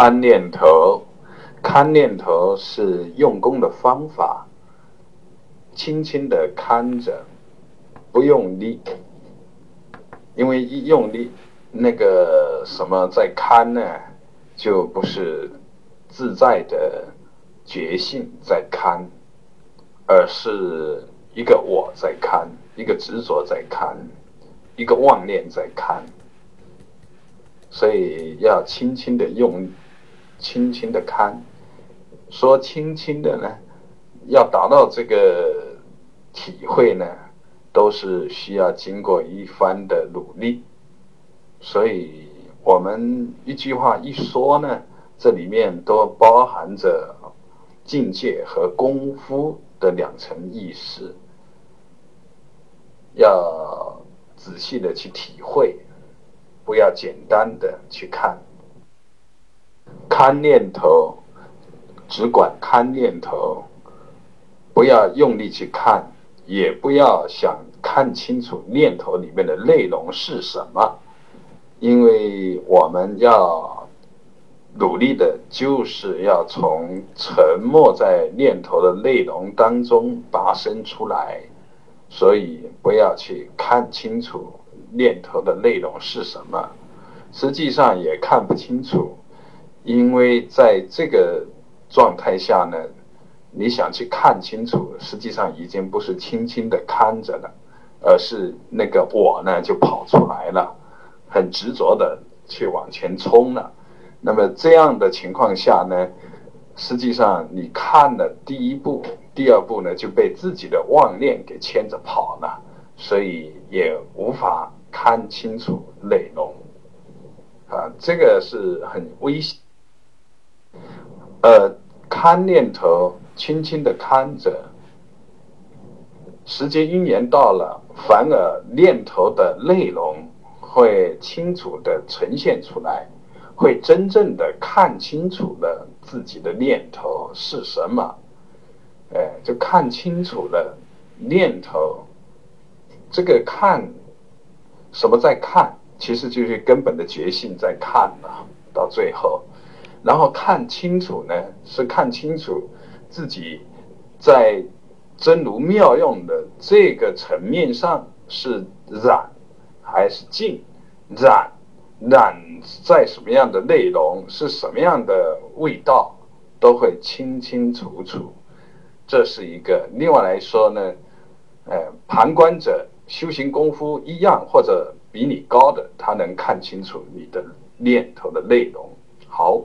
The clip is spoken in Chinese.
看念头，看念头是用功的方法，轻轻的看着，不用力，因为一用力，那个什么在看呢，就不是自在的觉性在看，而是一个我在看，一个执着在看，一个妄念在看。所以要轻轻的用，轻轻的看，说轻轻的呢，要达到这个体会呢，都是需要经过一番的努力。所以我们一句话一说呢，这里面都包含着境界和功夫的两层意思，要仔细的去体会。不要简单的去看，看念头，只管看念头，不要用力去看，也不要想看清楚念头里面的内容是什么，因为我们要努力的就是要从沉默在念头的内容当中拔升出来，所以不要去看清楚。念头的内容是什么？实际上也看不清楚，因为在这个状态下呢，你想去看清楚，实际上已经不是轻轻的看着了，而是那个我呢就跑出来了，很执着的去往前冲了。那么这样的情况下呢，实际上你看了第一步，第二步呢就被自己的妄念给牵着跑了，所以也无法。看清楚内容，啊，这个是很危险。呃，看念头，轻轻的看着，时间因缘到了，反而念头的内容会清楚的呈现出来，会真正的看清楚了自己的念头是什么，哎，就看清楚了念头，这个看。什么在看？其实就是根本的觉性在看嘛。到最后，然后看清楚呢，是看清楚自己在真如妙用的这个层面上是染还是净，染染在什么样的内容，是什么样的味道，都会清清楚楚。这是一个。另外来说呢，呃，旁观者。修行功夫一样或者比你高的，他能看清楚你的念头的内容。好。